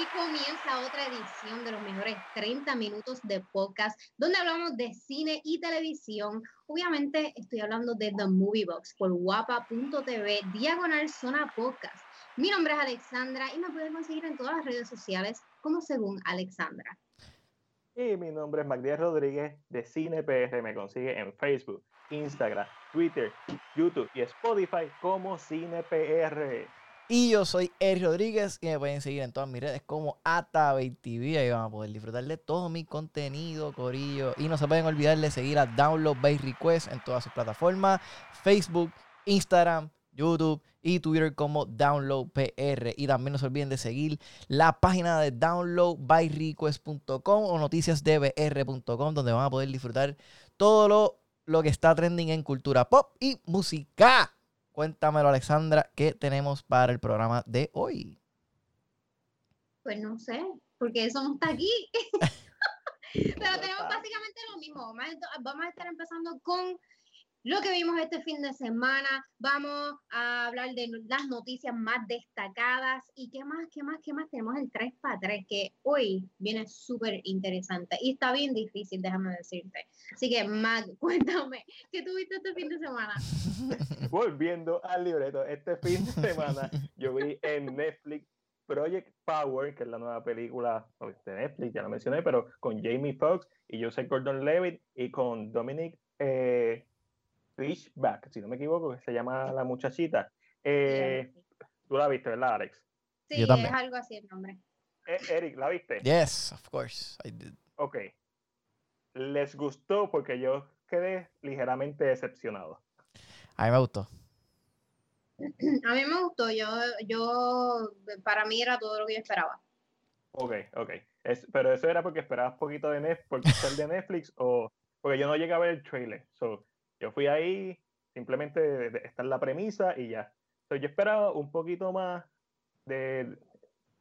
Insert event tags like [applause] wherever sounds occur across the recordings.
y comienza otra edición de los mejores 30 minutos de podcast, donde hablamos de cine y televisión. Obviamente estoy hablando de The Movie Box por guapa.tv, diagonal zona podcast. Mi nombre es Alexandra y me pueden conseguir en todas las redes sociales como según Alexandra. Y mi nombre es Magdiel Rodríguez de Cine PR. Me consigue en Facebook, Instagram, Twitter, YouTube y Spotify como Cine PR. Y yo soy Eric Rodríguez y me pueden seguir en todas mis redes como AtaBayTV. Ahí van a poder disfrutar de todo mi contenido, corillo. Y no se pueden olvidar de seguir a Download by Request en todas sus plataformas: Facebook, Instagram, YouTube y Twitter como DownloadPR. Y también no se olviden de seguir la página de downloadbyrequest.com o noticiasdbr.com, donde van a poder disfrutar todo lo, lo que está trending en cultura pop y música. Cuéntamelo, Alexandra, ¿qué tenemos para el programa de hoy? Pues no sé, porque eso no está aquí. [laughs] Pero tenemos básicamente lo mismo. Vamos a estar empezando con lo que vimos este fin de semana. Vamos a hablar de las noticias más destacadas y qué más, qué más, qué más. Tenemos el 3 para 3 que hoy viene súper interesante y está bien difícil, déjame decirte. Así que, Mag, [laughs] cuéntame, ¿qué tuviste este fin de semana? [laughs] Volviendo al libreto, este fin de semana yo vi en Netflix Project Power, que es la nueva película de Netflix, ya lo mencioné, pero con Jamie Foxx y Joseph Gordon-Levitt y con Dominic eh, Fishback, si no me equivoco, que se llama la muchachita. Eh, Tú la viste, ¿verdad, Alex? Sí, es algo así el nombre. Eh, Eric, ¿la viste? Yes, of course, I did. Ok. ¿Les gustó? Porque yo quedé ligeramente decepcionado. A mí me gustó. [clears throat] A mí me gustó. Yo, yo, para mí era todo lo que yo esperaba. Ok, ok. pero eso era porque esperabas poquito de Netflix, de Netflix o porque yo no llegué a ver el trailer. So, yo fui ahí, simplemente esta es la premisa y ya. Entonces yo esperaba un poquito más de,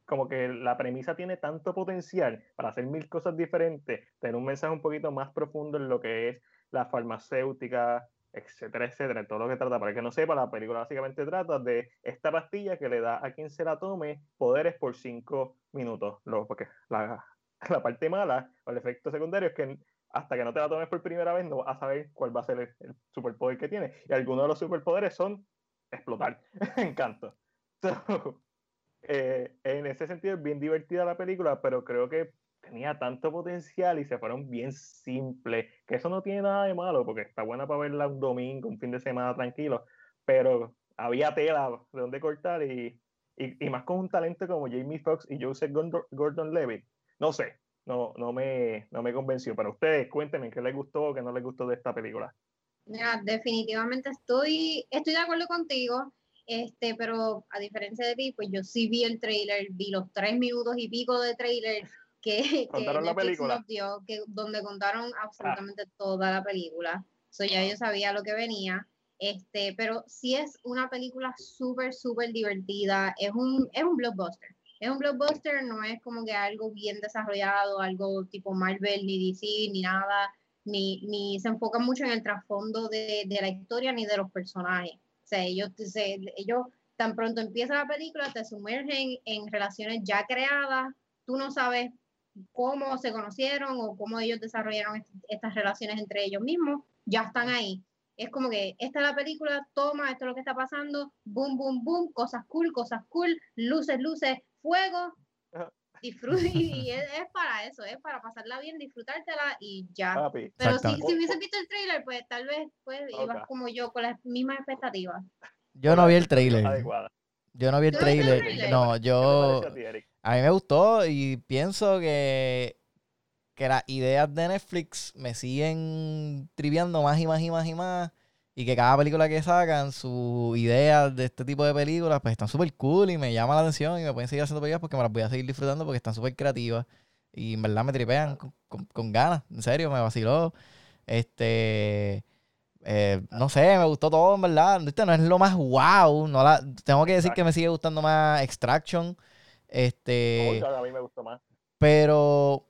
como que la premisa tiene tanto potencial para hacer mil cosas diferentes, tener un mensaje un poquito más profundo en lo que es la farmacéutica, etcétera, etcétera, todo lo que trata. Para el que no sepa, la película básicamente trata de esta pastilla que le da a quien se la tome poderes por cinco minutos. Lo, porque la, [laughs] la parte mala o el efecto secundario es que hasta que no te la tomes por primera vez, no vas a saber cuál va a ser el, superpoder que tiene. Y algunos de los superpoderes son explotar. [laughs] Encanto. Eh, en ese sentido es bien divertida la película, pero creo que tenía tanto potencial y se fueron bien simples, que eso no tiene nada de malo, porque está buena para verla un domingo, un fin de semana tranquilo, pero había tela de donde cortar y, y, y más con un talento como Jamie Foxx y Joseph Gordon-Levitt. No sé, no, no, me, no me convenció. Pero ustedes cuéntenme qué les gustó o qué no les gustó de esta película. definitivamente estoy, estoy de acuerdo contigo, este, pero a diferencia de ti, pues yo sí vi el trailer, vi los tres minutos y pico de trailer que, que la película? dio, que, donde contaron absolutamente toda la película. So ya yo sabía lo que venía. Este, pero sí es una película súper, súper divertida. Es un, es un blockbuster es un blockbuster, no es como que algo bien desarrollado, algo tipo Marvel, ni DC, ni nada, ni, ni se enfoca mucho en el trasfondo de, de, la historia ni de los personajes. O sea, ellos, ellos tan pronto empieza la película, te sumergen en relaciones ya creadas, tú no sabes cómo se conocieron o cómo ellos desarrollaron estas relaciones entre ellos mismos, ya están ahí. Es como que esta es la película, toma, esto es lo que está pasando, boom, boom, boom, cosas cool, cosas cool, luces, luces, fuego, disfruta y es, para eso, es para pasarla bien, disfrutártela y ya. Pero si, si hubiese visto el trailer, pues tal vez pues ibas como yo con las mismas expectativas. Yo no vi el trailer. Yo no vi el trailer. No, yo a mí me gustó y pienso que que las ideas de Netflix me siguen triviando más y más y más y más. Y que cada película que sacan, sus ideas de este tipo de películas, pues están súper cool y me llama la atención y me pueden seguir haciendo películas porque me las voy a seguir disfrutando porque están súper creativas. Y en verdad me tripean con, ganas. En serio, me vaciló. Este. Eh, no sé, me gustó todo, en verdad. Este no es lo más wow. No la, tengo que decir que me sigue gustando más Extraction. Este. a mí me gustó más. Pero.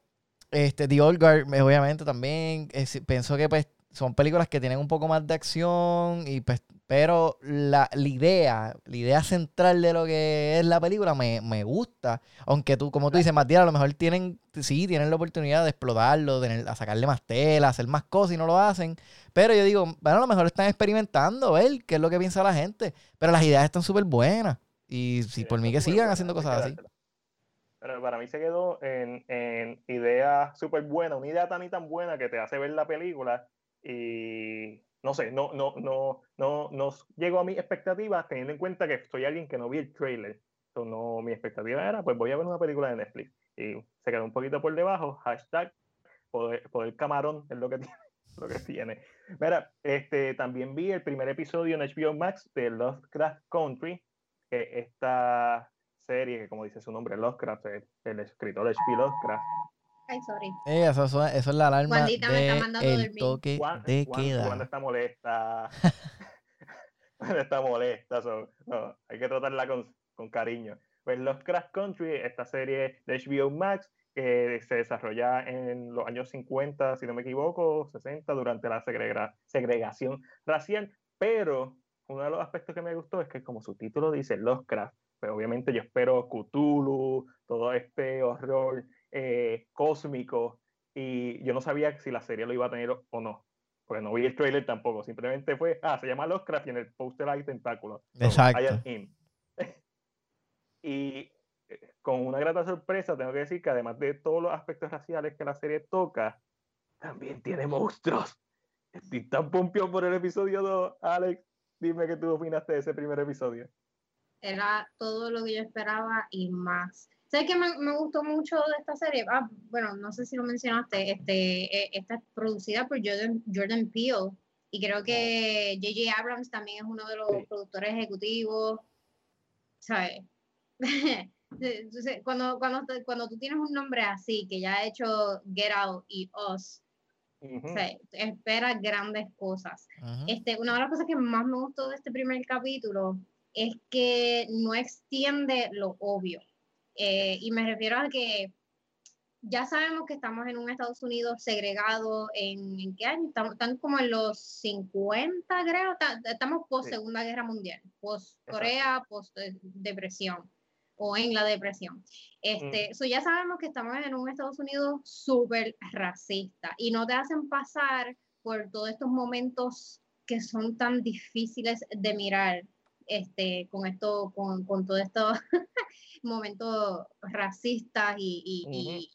Este, The Old Guard, obviamente, también. pienso que pues son películas que tienen un poco más de acción y pues Pero la, idea, la idea central de lo que es la película me, gusta. Aunque tú, como tú dices, Matías, a lo mejor tienen, sí, tienen la oportunidad de explotarlo, de a sacarle más tela, hacer más cosas y no lo hacen. Pero yo digo, bueno, a lo mejor están experimentando, ver qué es lo que piensa la gente. Pero las ideas están súper buenas. Y si por mí que sigan haciendo cosas así. Pero para mí se quedó en, en idea súper buena, una idea tan y tan buena que te hace ver la película y no sé, no, no, no, no, no llegó a mis expectativas teniendo en cuenta que soy alguien que no vi el trailer. Entonces, no, mi expectativa era, pues voy a ver una película de Netflix. Y se quedó un poquito por debajo. Hashtag poder, camarón es lo que [laughs] tiene. Lo que tiene. Mira, este, también vi el primer episodio en HBO Max de Lovecraft Country, que esta serie, que como dice su nombre, Lovecraft, el, el escritor H.P. Lovecraft, Ay, sorry. Eh, eso, eso, es la alarma Juanita de me está mandando el toque de queda. Cuando está molesta. [laughs] cuando está molesta. no, hay que tratarla con, con cariño. Pues Los Crash Country, esta serie de HBO Max, que se desarrolla en los años 50, si no me equivoco, 60, durante la segregación racial. Pero uno de los aspectos que me gustó es que, como su título dice, Los Craft, pues obviamente yo espero Cthulhu, todo este horror eh, cósmico y yo no sabía si la serie lo iba a tener o no. Porque no vi el trailer tampoco, simplemente fue, ah, se llama Lovecraft y en el póster hay tentáculos. Exacto. [laughs] y eh, con una grata sorpresa tengo que decir que además de todos los aspectos raciales que la serie toca, también tiene monstruos. Estoy tan pompio por el episodio 2, Alex. Dime qué tú opinaste de ese primer episodio. Era todo lo que yo esperaba y más. ¿Sabes qué me, me, gustó mucho de esta serie? Ah, bueno, no sé si lo mencionaste, este, eh, esta es producida por Jordan, Jordan Peele y creo que J.J. Abrams también es uno de los productores ejecutivos, ¿sabes? [laughs] Entonces, cuando, cuando, cuando tú tienes un nombre así, que ya ha hecho Get Out y Us, espera grandes cosas. este, una de las cosas que más me gustó de este primer capítulo es que no extiende lo obvio. Eh, y me refiero a que ya sabemos que estamos en un Estados Unidos segregado en, ¿en qué año? Estamos, están como en los 50, creo. Estamos post Segunda Guerra Mundial, post Corea, post depresión o en la depresión. Este, mm. ya sabemos que estamos en un Estados Unidos súper racista y no te hacen pasar por todos estos momentos que son tan difíciles de mirar este, con esto, con, con todo esto [laughs] momentos racistas y,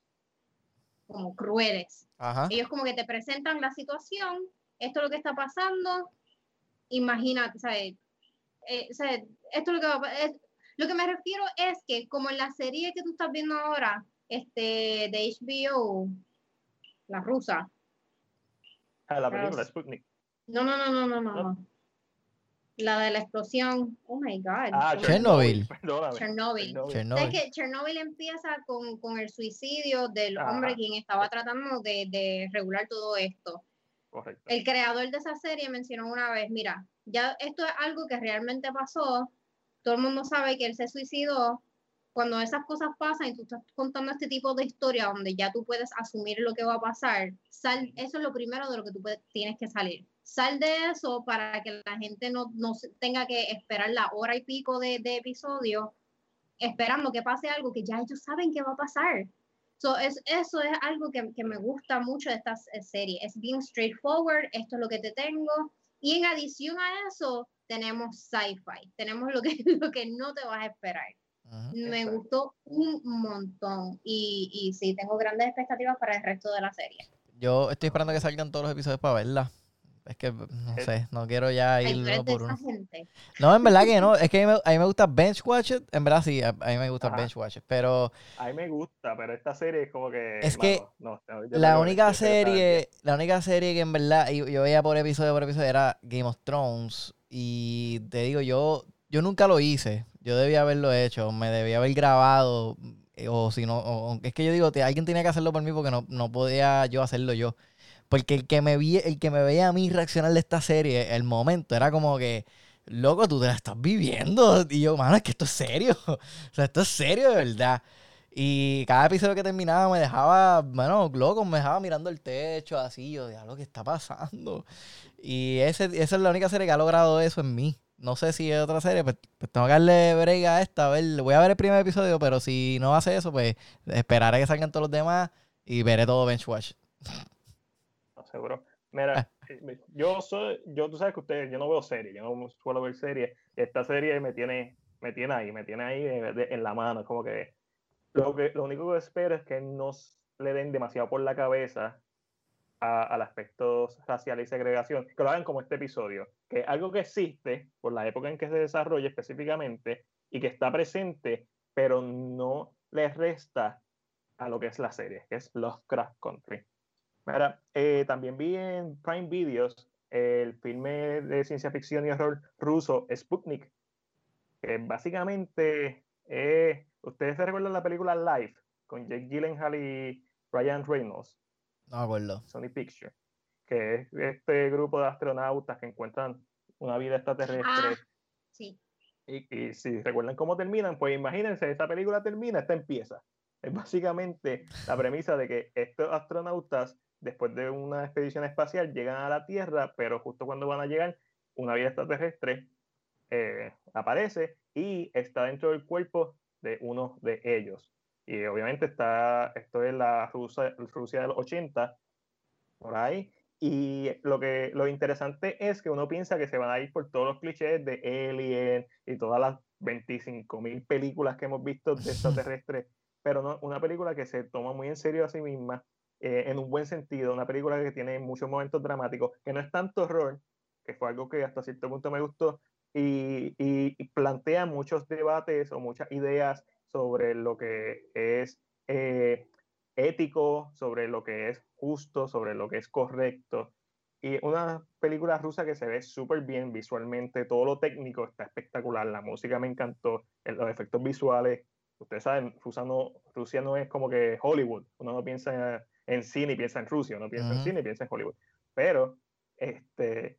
como crueles. Ellos como que te presentan la situación, esto es lo que está pasando, imagínate, ¿sabes? Eh, esto es lo que va Lo que me refiero es que como en la serie que tú estás viendo ahora, este, de HBO, la rusa. Ah, la película Sputnik. No, no, no, no, no, no. La de la explosión. Oh my God. Ah, Chernobyl. Chernobyl. [laughs] Chernobyl. que Chernobyl empieza con, con el suicidio del hombre quien estaba tratando de, de regular todo esto. Correcto. El creador de esa serie mencionó una vez, mira, ya esto es algo que realmente pasó, todo el mundo sabe que él se suicidó, cuando esas cosas pasan y tú estás contando este tipo de historia donde ya tú puedes asumir lo que va a pasar, sal, eso es lo primero de lo que tú tienes que salir sal de eso para que la gente no, no tenga que esperar la hora y pico de, de episodio esperando que pase algo que ya ellos saben que va a pasar. So, es, eso es algo que, que, me gusta mucho de esta serie. Es bien straightforward, esto es lo que te tengo. Y en adición a eso, tenemos sci-fi. Tenemos lo que, [laughs] lo que no te vas a esperar. Me gustó un montón. Y, y sí, tengo grandes expectativas para el resto de la serie. Yo estoy esperando que salgan todos los episodios para verla. Es que, no eh, sé, no quiero ya ir por uno. No, en verdad que no. Es que a mí, me, gusta Bench Watch It. En verdad sí, a, mí me gusta Bench Watch It. Pero. A mí me gusta, pero esta serie es como que. Es que. la única serie. La única serie que en verdad yo, veía por episodio por episodio era Game of Thrones. Y te digo, yo. Yo nunca lo hice. Yo debía haberlo hecho. Me debía haber grabado. Eh, o si no. es que yo digo, alguien tenía que hacerlo por mí porque no, no podía yo hacerlo yo. Porque el que me vi, el que me veía a mí reaccionar de esta serie, el momento, era como que, loco, tú te la estás viviendo. Y yo, mano, es que esto es serio. [laughs] O sea, esto es serio de verdad. Y cada episodio que terminaba me dejaba, bueno, loco, me dejaba mirando el techo, así, yo, lo que está pasando? Y ese, esa es la única serie que ha logrado eso en mí. No sé si es otra serie, pues, pues tengo que darle break a esta. A ver, voy a ver el primer episodio, pero si no hace eso, pues esperaré que salgan todos los demás y veré todo Benchwatch. No, seguro. Mira, ah. eh, yo soy, yo tú sabes que ustedes, yo no veo series, yo no suelo ver series. Esta serie me tiene, me tiene ahí, me tiene ahí en la mano, como que lo, que, lo único que espero es que no le den demasiado por la cabeza al aspecto racial y segregación, que lo hagan como este episodio, que es algo que existe por la época en que se desarrolla específicamente y que está presente, pero no le resta a lo que es la serie, que es Lovecraft Country. Eh, también vi en Prime Videos el filme de ciencia ficción y horror ruso Sputnik, que básicamente eh, ¿Ustedes se recuerdan la película Life con Jake Gyllenhaal y Ryan Reynolds? No me acuerdo. Sony Picture. Que es este grupo de astronautas que encuentran una vida extraterrestre. Ah, sí. Y, si recuerdan cómo terminan, pues imagínense, esta película termina, esta empieza. Es básicamente la premisa de que estos astronautas, después de una expedición espacial, llegan a la Tierra, pero justo cuando van a llegar, una vida extraterrestre eh, aparece y está dentro del cuerpo de uno de ellos. Y obviamente está, esto es la Rusia, Rusia de los 80, por ahí. Y lo, que, lo interesante es que uno piensa que se van a ir por todos los clichés de Alien y todas las 25.000 películas que hemos visto de [laughs] extraterrestres, pero no, una película que se toma muy en serio a sí misma, eh, en un buen sentido, una película que tiene muchos momentos dramáticos, que no es tanto horror, que fue algo que hasta cierto punto me gustó, y, plantea muchos debates o muchas ideas sobre lo que es eh, ético, sobre lo que es justo, sobre lo que es correcto. Y una película rusa que se ve súper bien visualmente, todo lo técnico está espectacular, la música me encantó, los efectos visuales. Ustedes saben, Rusia no, Rusia no es como que Hollywood, uno no piensa en, cine y piensa en Rusia, uno piensa en cine y piensa en Hollywood. Pero este,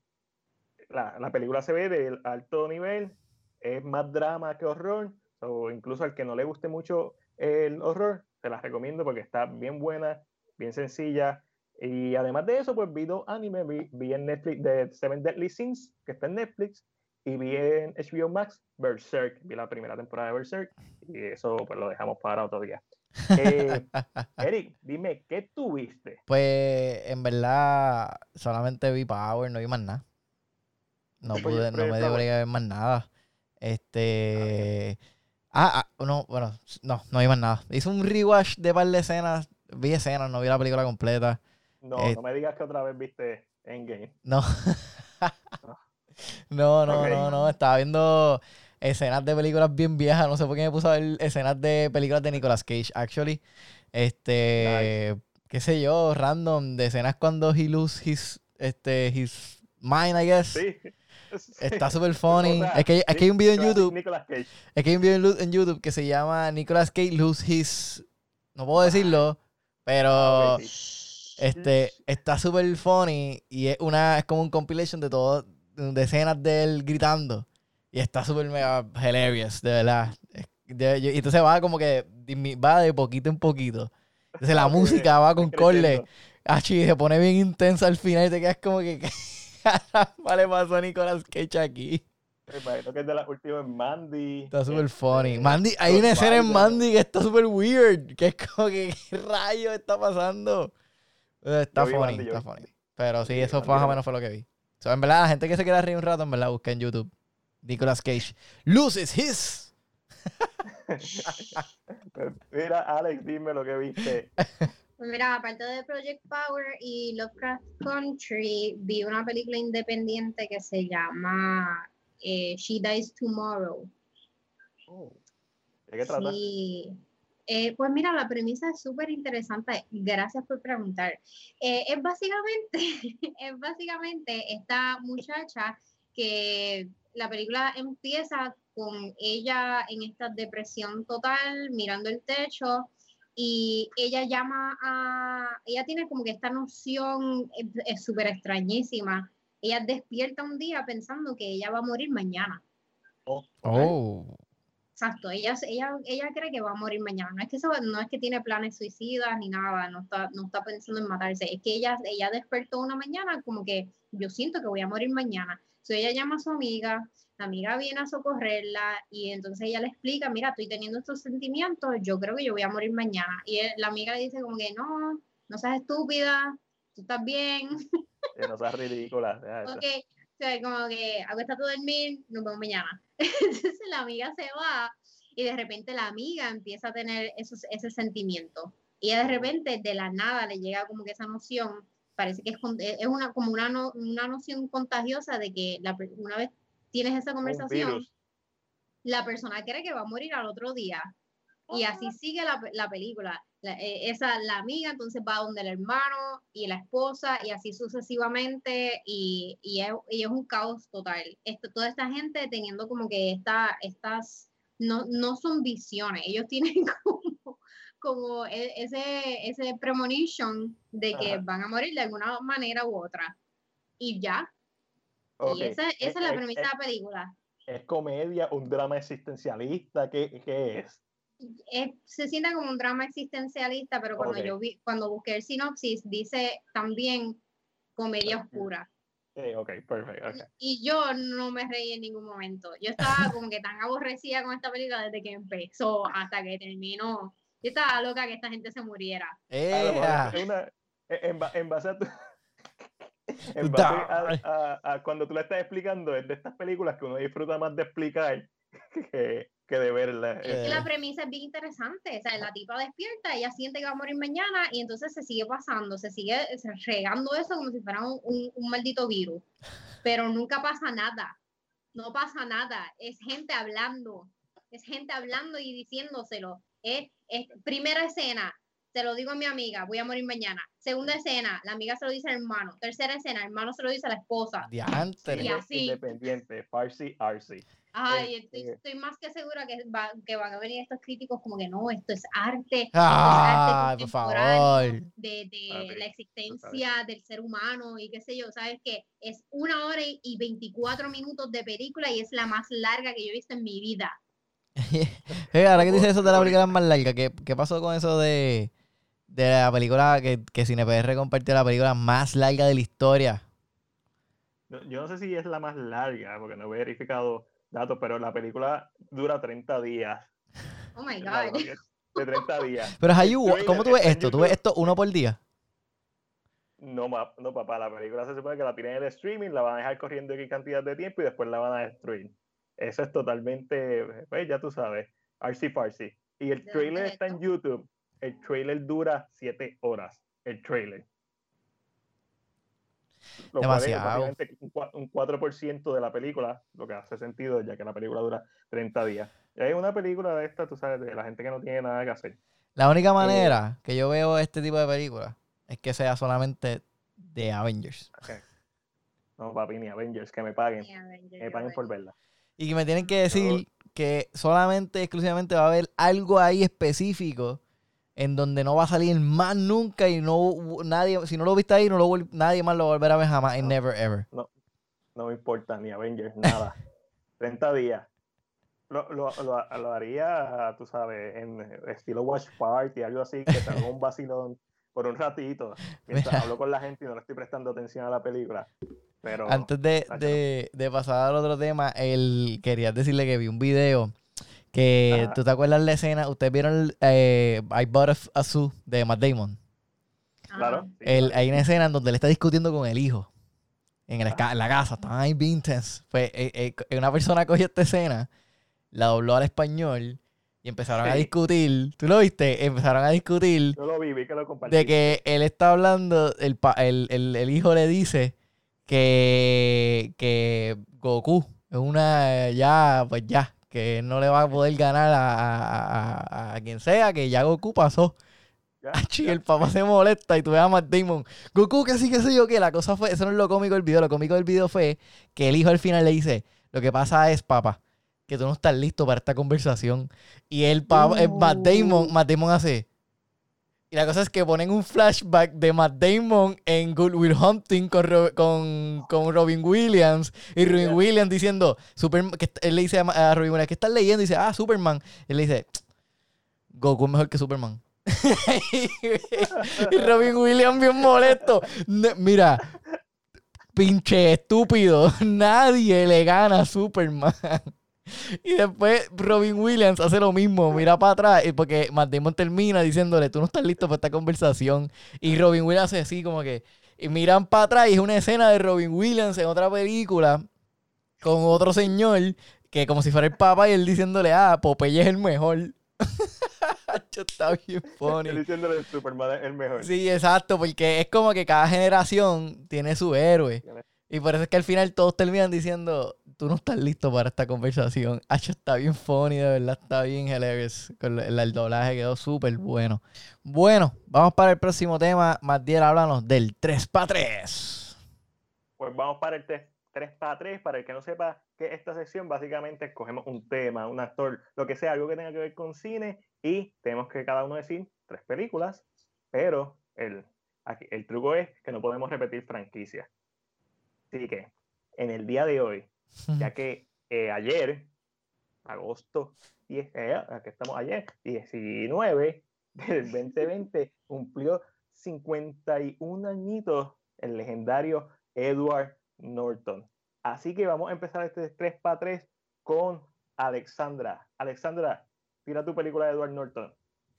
la, película se ve de alto nivel, es más drama que horror, o incluso al que no le guste mucho el horror, te la recomiendo porque está bien buena, bien sencilla. Y además de eso, pues vi dos animes, vi, en Netflix de Seven Deadly Sins, que está en Netflix, y vi en HBO Max Berserk, vi la primera temporada de Berserk, y eso pues lo dejamos para otro día. [laughs] Eh, Eric, dime, ¿qué tuviste? Pues en verdad solamente vi Power, no vi más nada. No pude, no me debería ver más nada. Este. Ah, ah, no, bueno, no, no vi más nada. Hice un rewatch de par de escenas. Vi escenas, no vi la película completa. No, no me digas que otra vez viste Endgame. No. [laughs] no, no, no, no. Estaba viendo escenas de películas bien viejas. No sé por qué me puse a ver escenas de películas de Nicolas Cage, actually. Este. Qué sé yo, random, de escenas cuando he lose his, este, his mind, I guess. Sí. Está súper funny. es, que, es que hay un video en YouTube. Es que hay un video en YouTube que se llama Nicolas Cage Lose His. No puedo decirlo, pero. Ah, este está súper funny y es una es como un compilation de todo de escenas de él gritando y está súper mega hilarious de verdad y entonces va como que va de poquito en poquito entonces la [laughs] música va con corle y se pone bien intensa al final y te quedas como que [laughs] [laughs] caramba le pasó a Nicolas Cage aquí? Me imagino que es de las últimas Mandy. Está súper funny. Mandy, hay una escena en Mandy que está súper weird. Que es como que, [laughs] ¿qué rayos está pasando? Eh, está funny, está funny. Pero sí, eso más o menos fue lo que vi. en verdad, la gente que se quiera reír un rato, en verdad, busca en YouTube. Nicolas Cage. Loses his. [laughs] Mira, Alex, dime lo que viste. Pues mira, aparte de Project Power y Lovecraft Country, vi una película independiente que se llama eh, She Dies Tomorrow. Oh. ¿De qué trata? Eh, pues mira, la premisa es súper interesante. Gracias por preguntar. Eh, es básicamente, [laughs] es básicamente esta muchacha que la película empieza con ella en esta depresión total, mirando el techo y ella llama a, ella tiene como que esta noción es súper extrañísima. Ella despierta un día pensando que ella va a morir mañana. Oh. Exacto, ella, ella, ella cree que va a morir mañana. No es que, eso, no es que tiene planes suicidas ni nada, no está, no está pensando en matarse. Es que ella, ella despertó una mañana como que yo siento que voy a morir mañana. Entonces ella llama a su amiga, la amiga viene a socorrerla y entonces ella le explica, mira, estoy teniendo estos sentimientos, yo creo que yo voy a morir mañana. Y la amiga le dice como que no, no seas estúpida, tú estás bien. no seas ridícula. [laughs] ok, o sea, como que acuéstate a dormir, nos vemos mañana. [laughs] entonces la amiga se va y de repente la amiga empieza a tener esos, ese sentimiento. Y de repente de la nada le llega como que esa noción, parece que es, es una, como una, una noción contagiosa de que la, una vez tienes esa conversación, la persona cree que va a morir al otro día. Y así sigue la, la película. La, eh, esa, la amiga entonces va donde el hermano y la esposa y así sucesivamente y, y, es, y es, un caos total. Esto, toda esta gente teniendo como que esta, estas, no, no son visiones, ellos tienen [laughs] como, como e, ese, ese premonition de que van a morir de alguna manera u otra. Y ya, y esa, esa es, la premisa de la película. ¿Es comedia, un drama existencialista? ¿Qué, qué es? se siente como un drama existencialista, pero cuando yo vi, cuando busqué el sinopsis, dice también comedia oscura. ok, perfecto. Y, yo no me reí en ningún momento. Yo estaba como que tan aborrecida con esta película desde que empezó hasta que terminó. Yo estaba loca que esta gente se muriera. Eh, en, en, base a tu, [laughs] cuando tú le estás explicando, es de estas películas que uno disfruta más de explicar [laughs] que, que de verla. Es que la premisa es bien interesante. O sea, la tipa despierta, ella siente que va a morir mañana y entonces se sigue pasando, se sigue regando eso como si fuera un, un, maldito virus. Pero nunca pasa nada. No pasa nada. Es gente hablando. Es gente hablando y diciéndoselo. Es, es primera escena, se lo digo a mi amiga, voy a morir mañana. Segunda escena, la amiga se lo dice al hermano. Tercera escena, el hermano se lo dice a la esposa. Diantre. Y así. Independiente, Farsi, Arsi. Ay, este, estoy, más que segura que, que van a venir estos críticos como que no, esto es arte. Ah, por favor. De, de la existencia del ser humano y qué sé yo, sabes que es una hora y 24 minutos de película y es la más larga que yo he visto en mi vida. Ahora que dices eso de la película más larga, ¿qué, qué pasó con eso de, de la película que, que CinePR compartió la película más larga de la historia. Yo no sé si es la más larga, porque no he verificado datos, pero la película dura 30 días. Oh my God. De 30 días. [laughs] Pero Hayu, ¿cómo tú ves esto? ¿Tú ves esto uno por día? No, no, papá, la película se supone que la tienen en el streaming, la van a dejar corriendo aquí cantidad de tiempo y después la van a destruir. Eso es totalmente, pues ya tú sabes, artsy farsi. Y el trailer está en YouTube el trailer dura 7 horas. El trailer. Lo Demasiado. un 4% de la película, lo que hace sentido, ya que la película dura 30 días. Y hay una película de esta, tú sabes, de la gente que no tiene nada que hacer. La única eh, manera que yo veo este tipo de películas es que sea solamente de Avengers. No, papi, ni Avengers, que me paguen. me paguen por verla. Y que me tienen que decir que solamente, exclusivamente va a haber algo ahí específico en donde no va a salir más nunca y no nadie, si no lo viste ahí, no lo nadie más lo volverá a ver jamás, en never ever. No, no me importa, ni Avengers, nada. [laughs] 30 días. Lo, lo, lo, haría, tú sabes, en estilo Watch Party, algo así, que tenga un vacilón por un ratito, [laughs] mientras hablo con la gente y no le estoy prestando atención a la película. Pero, Antes de, de, de pasar al otro tema, el, quería decirle que vi un video que tú te acuerdas la escena, ustedes vieron eh, I Bought a, Zoo de Matt Damon. Claro. hay una escena en donde él está discutiendo con el hijo. En, el, en la casa, está ahí bien intense. Pues eh, eh, una persona [laughs] cogió esta escena, la dobló al español y empezaron a discutir. ¿Tú lo viste? Empezaron a discutir. Yo lo vi, vi que lo compartí. De que él está hablando, el, el, el hijo le dice que, que Goku es una. Ya, pues ya que no le va a poder ganar a, quien sea, que ya Goku pasó. [laughs] y el papá se molesta y tú ves a Matt Damon, Goku, que sí, que sé yo, que la cosa fue, eso no es lo cómico del video, lo cómico del video fue que el hijo al final le dice, lo que pasa es, papá, que tú no estás listo para esta conversación. Y el papá, Matt Damon, Matt Damon hace, Y la cosa es que ponen un flashback de Matt Damon en Good Will Hunting con, con, Robin Williams. Y Robin Williams diciendo, Superman, que él le dice a, Robin Williams, ¿qué estás leyendo? Y dice, ah, Superman. Y él le dice, Goku es mejor que Superman. [laughs] y Robin Williams bien molesto. Mira, pinche estúpido. [laughs] Nadie le gana a Superman. [laughs] Y después Robin Williams hace lo mismo, mira para atrás, porque Matt Damon termina diciéndole, tú no estás listo para esta conversación. Y Robin Williams hace así como que, y miran para atrás y es una escena de Robin Williams en otra película con otro señor que como si fuera el papá y él diciéndole, ah, Popeye es el mejor. [laughs] está bien funny. diciéndole Superman es el mejor. Sí, exacto, porque es como que cada generación tiene su héroe. Y por eso es que al final todos terminan diciendo, tú no estás listo para esta conversación. Hacho está bien funny, de verdad está bien hilarious. El, doblaje quedó súper bueno. Bueno, vamos para el próximo tema. Matiel, háblanos del 3 para 3. Pues vamos para el 3, 3 para 3. Para el que no sepa que esta sección, básicamente escogemos un tema, un actor, lo que sea, algo que tenga que ver con cine y tenemos que cada uno decir tres películas, pero el, el truco es que no podemos repetir franquicias. Así que en el día de hoy ya que eh, ayer, agosto 10, eh, aquí estamos ayer, 19 del [laughs] 2020, cumplió 51 añitos el legendario Edward Norton. Así que vamos a empezar este 3 para 3 con Alexandra. Alexandra, tira tu película de Edward Norton.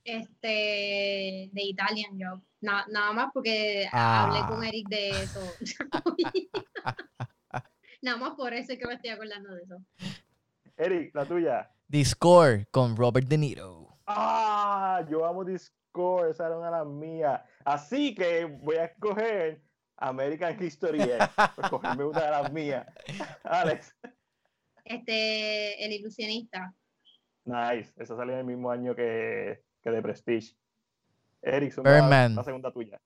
Este, de Italian Job. nada más porque hablé con ah. Eric de eso. [laughs] Nada más por eso es que me estoy acordando de eso. Eric, la tuya. Discord con Robert De Niro. Ah, yo amo Discord, esa era una de las mías. Así que voy a escoger American History X. Escogerme una de las mías. [laughs] Alex. Este, El Ilusionista. Nice, esa salió en el mismo año que, que The Prestige. Eric, la, segunda tuya.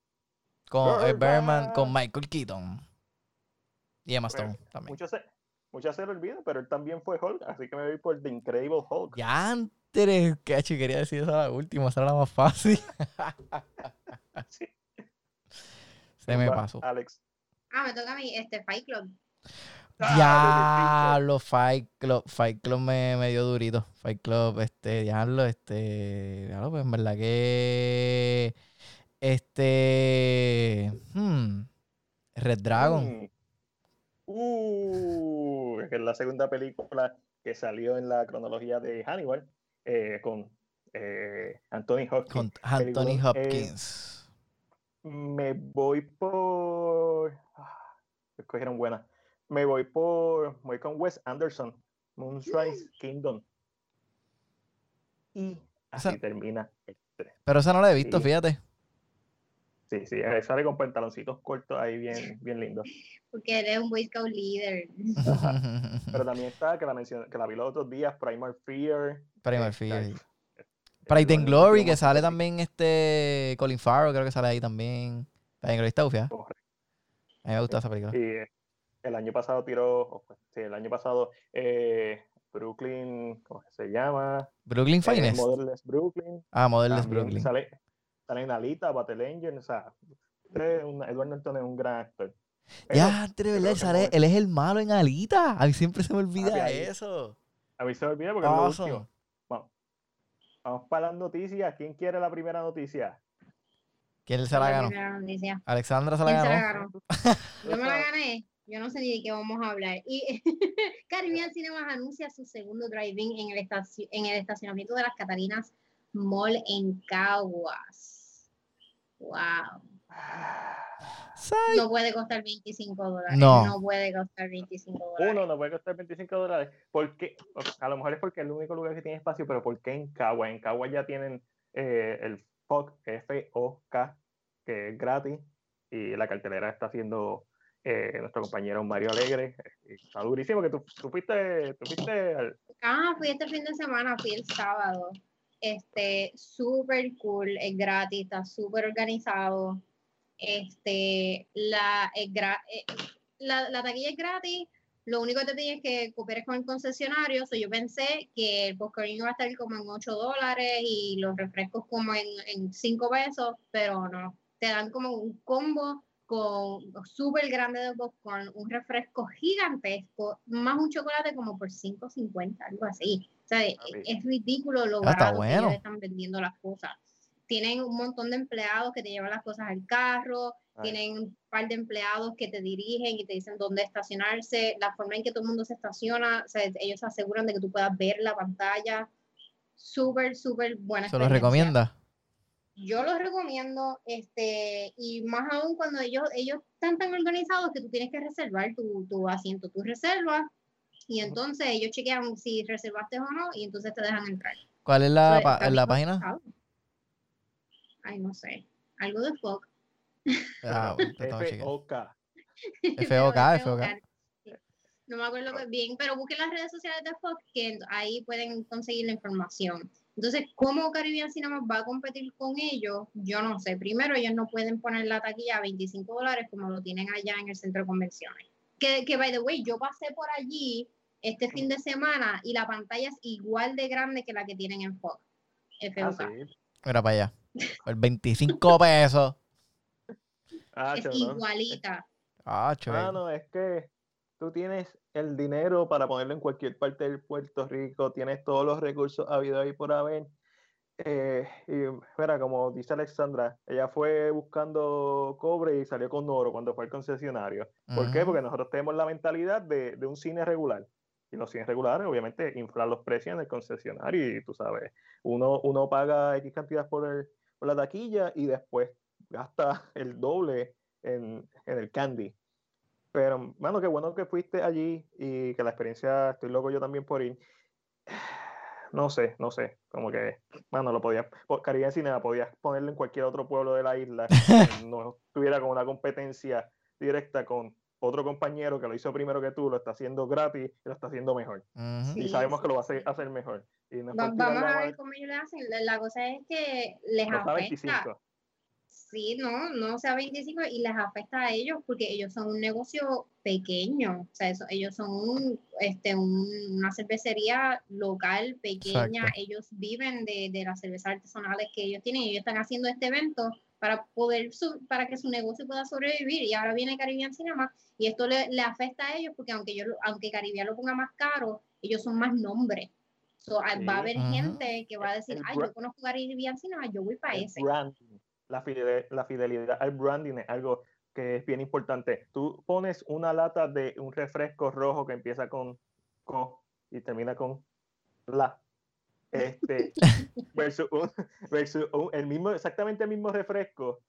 Con eh, Birdman con Michael Keaton. Y Emma Stone también. Muchas se, lo olvidan, pero él también fue Hulk, así que me voy por The Incredible Hulk. Ya antes, cacho, quería decir esa la última, esa era la más fácil. [laughs] Se me pasó. Alex. Ah, me toca a mí, este, Fight Club. Ah, diablo, Fight Club, Fight Club me, me, dio durito. Fight Club, este, diablo, este, diablo, pues en verdad que, este, hmm, Red Dragon. Uh, que es la segunda película que salió en la cronología de Hannibal eh, con eh, Anthony Hopkins. Con Anthony Hopkins. me voy por. Ah, escogieron buena. Me voy por. Voy con Wes Anderson. Moonrise Kingdom. Y así termina el Pero esa no la he visto, fíjate. Sí, sí, eh, sale con pantaloncitos cortos ahí bien, bien lindo. Porque eres un Boy Scout líder. [laughs] Pero también está, que la, que la vi los otros días, Primal Fear. Primal Fear. Pride and Glory, que sale también este Colin Farrell, creo que sale ahí también. Pride and Glory está ufia. A mí me gusta esa película. Sí, el año pasado tiró, pues, sí, el año pasado eh, Brooklyn, ¿cómo se llama? Brooklyn eh, Finest. Modelless Brooklyn. Ah, Modelless Brooklyn. Sale, en Alita, Battle Engine, o sea, Edward Norton es un gran actor. ya, ¿verdad? Él, es el malo en Alita. A mí siempre se me olvida eso. A mí se me olvida porque es lo último. Vamos. Vamos para las noticias. ¿Quién quiere la primera noticia? ¿Quién se la ganó? Alexandra se la ganó. [laughs] Yo me la gané. Yo no sé ni de qué vamos a hablar. Y [laughs] Caribbean Cinemas anuncia su segundo drive-in en, el en el estacionamiento de las Catarinas Mall en Caguas. Wow. No puede costar 25 dólares. No. puede costar 25 dólares. Uno no puede costar 25 dólares. Porque, a lo mejor es porque es el único lugar que tiene espacio, pero ¿por qué en Cagua? En Cagua ya tienen eh, el FOC, F-O-K, que es gratis. Y la cartelera está haciendo eh, nuestro compañero Mario Alegre. Está durísimo que tú, fuiste, tú fuiste al... Ah, fui este fin de semana, fui el sábado este, súper cool, es gratis, está súper organizado. Este, la, eh, la, taquilla es gratis, Lo único que te tienes que cooperar con el concesionario. So yo pensé que el popcorn iba a estar como en 8 dólares y los refrescos como en, en 5 pesos, pero no. Te dan como un combo con súper grande de popcorn, un refresco gigantesco, más un chocolate como por 5.50, algo así. O sea, es, ridículo lo ah, barato que ellos están vendiendo las cosas. Tienen un montón de empleados que te llevan las cosas al carro, tienen un par de empleados que te dirigen y te dicen dónde estacionarse, la forma en que todo el mundo se estaciona, o sea, ellos aseguran de que tú puedas ver la pantalla. Súper, súper buena. ¿Se lo recomienda? yo los recomiendo, este, y más aún cuando ellos, ellos están tan organizados que tú tienes que reservar tu, tu asiento, tu reserva, y entonces ellos chequean si reservaste o no, y entonces te dejan entrar. ¿Cuál es la, la página? Ay, no sé. Algo de FOC. Ah, FOK. FOK, FOK. No me acuerdo bien, pero busquen las redes sociales de FOC que ahí pueden conseguir la información. Entonces, ¿cómo Caribbean Cinema va a competir con ellos? Yo no sé. Primero, ellos no pueden poner la taquilla a 25 dólares como lo tienen allá en el centro de convenciones. Que, que, by the way, yo pasé por allí este fin de semana y la pantalla es igual de grande que la que tienen en Fox. Ah, Mira para allá. El 25 pesos. Ah, es igualita. Ah, ah, no, es que tú tienes el dinero para ponerlo en cualquier parte del Puerto Rico, tienes todos los recursos habido ahí por haber. Eh, y mira, como dice Alexandra, ella fue buscando cobre y salió con oro cuando fue al concesionario. ¿Por qué? Porque nosotros tenemos la mentalidad de, de, un cine regular. Y los cines regulares, obviamente, inflan los precios en el concesionario y tú sabes, uno, uno paga X cantidad por, el, por la taquilla y después gasta [laughs] el doble en, en el candy. Pero, mano, qué bueno que fuiste allí y que la experiencia, estoy loco yo también por ir. No sé, no sé, como que, mano, lo podías, Caribe Cinema podías ponerlo en cualquier otro pueblo de la isla, [laughs] no tuviera como una competencia directa con otro compañero que lo hizo primero que tú, lo está haciendo gratis y lo está haciendo mejor. y sabemos que lo va a hacer, mejor. vamos a ver cómo ellos le hacen. La cosa es que les afecta sí, no, no sea 25 y les afecta a ellos porque ellos son un negocio pequeño, o sea, ellos son este, una cervecería local pequeña, ellos viven de, de, las cervezas artesanales que ellos tienen, ellos están haciendo este evento para poder para que su negocio pueda sobrevivir y ahora viene Caribbean Cinema y esto le, le afecta a ellos porque aunque yo aunque Caribbean lo ponga más caro ellos son más nombres va a haber gente que va a decir ay yo conozco Caribbean Cinema yo voy para ese la fidelidad, la fidelidad al branding es algo que es bien importante. Tú pones una lata de un refresco rojo que empieza con co y termina con la. Este, [laughs] versus, el mismo, exactamente el mismo refresco,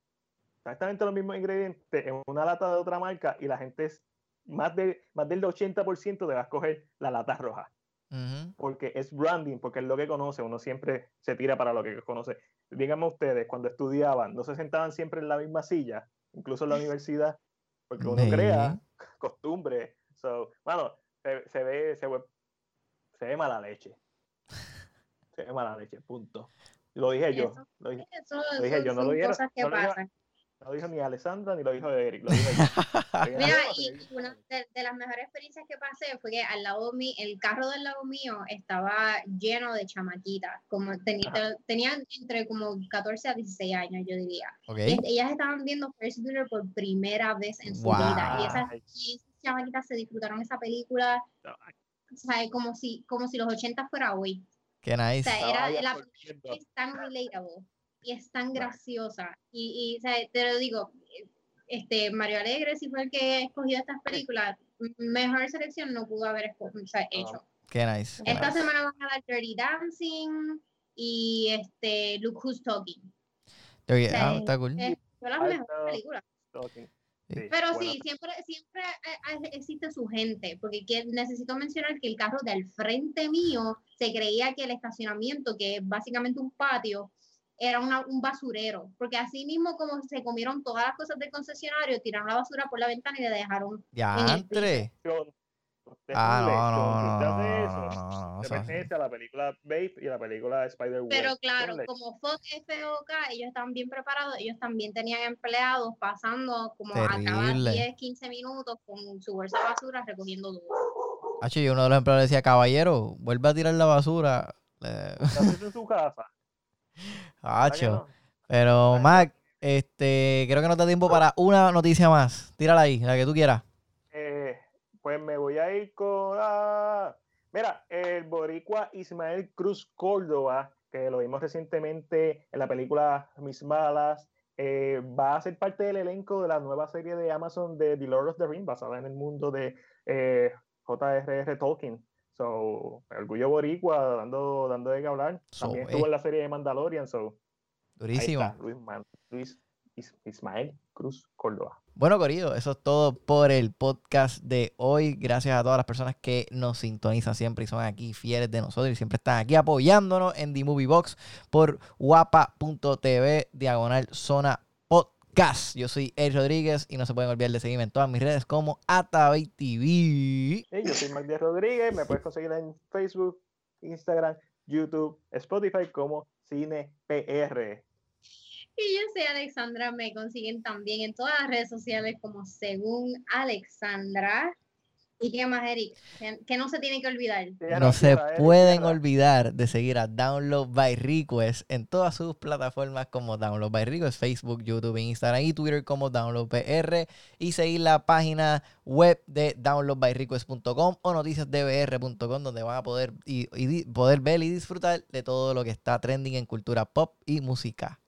exactamente los mismos ingredientes en una lata de otra marca y la gente es más, de, más del 80% te va a escoger la lata roja. Porque es branding, porque es lo que conoce, uno siempre se tira para lo que conoce díganme ustedes, cuando estudiaban, ¿no se sentaban siempre en la misma silla? Incluso en la universidad, porque uno crea costumbre. So, bueno, se, ve, se, ve, se ve mala leche. Se ve mala leche, punto. Lo dije yo. Lo dije, lo dije yo, no lo dije. Cosas que pasan. No lo dijo ni Alessandra ni lo dijo Eric. Lo dijo [laughs] Mira, y una de, las mejores experiencias que pasé fue que al lado mío, el carro del lado mío estaba lleno de chamaquitas. Como tenía, tenían entre como 14 a 16 años, yo diría. ellas estaban viendo First Builder por primera vez en su vida. Y esas, chamaquitas se disfrutaron esa película. O sea, como si, como si los 80 fuera hoy. Qué nice. O sea, era, la es tan relatable y es tan graciosa. Y, y o sea, te lo digo, este Mario Alegre, si fue el que escogió estas películas, mejor selección no pudo haber o sea, hecho. Qué nice. Esta semana van a dar Dirty Dancing y este Look Who's Talking. Dirty, ah, está cool. son las mejores películas. Pero sí, siempre, siempre existe su gente, porque necesito mencionar que el carro del frente mío se creía que el estacionamiento, que es básicamente un patio, era un basurero, porque así mismo como se comieron todas las cosas del concesionario, tiraron la basura por la ventana y le dejaron. Ya, entre. Ah, no, no, no, no, a la película Babe y a la película Spider-Man. Pero claro, como Fox FOK, ellos están bien preparados, ellos también tenían empleados pasando como a cada 10, 15 minutos con su bolsa de basura recogiendo todo. Hacho, y uno de los empleados decía, caballero, vuelve a tirar la basura. ¿Estás en su casa? Hacho. Pero, Mac, este, creo que no te da tiempo para una noticia más. Tírala ahí, la que tú quieras. Eh, pues me voy a ir con... Ah, mira, el boricua Ismael Cruz Córdoba, que lo vimos recientemente en la película Mis Malas, eh, va a ser parte del elenco de la nueva serie de Amazon de The Lord of the Rings, basada en el mundo de eh, J.R.R. Tolkien. So, orgullo boricua, dando, dando de qué hablar. También estuvo en la serie de Mandalorian, so. Durísimo. Luis, Ismael Cruz Córdoba. Bueno, Corillo, eso es todo por el podcast de hoy. Gracias a todas las personas que nos sintonizan siempre y son aquí fieles de nosotros y siempre están aquí apoyándonos en The Movie Box por guapa.tv, diagonal zona podcast. Yo soy Ed Rodríguez y no se pueden olvidar de seguirme en todas mis redes como Atabay TV. yo soy Magdi Rodríguez, me puedes conseguir en Facebook, Instagram, YouTube, Spotify como Cine PR. Y yo soy Alexandra, me consiguen también en todas las redes sociales como según Alexandra. ¿Y qué más, Eric? Que no se tiene que olvidar. No se pueden olvidar de seguir a Download by Request en todas sus plataformas como Download by Request, Facebook, YouTube, Instagram y Twitter como Download PR y seguir la página web de downloadbyrequest.com o noticiasdbr.com donde van a poder, y, poder ver y disfrutar de todo lo que está trending en cultura pop y música.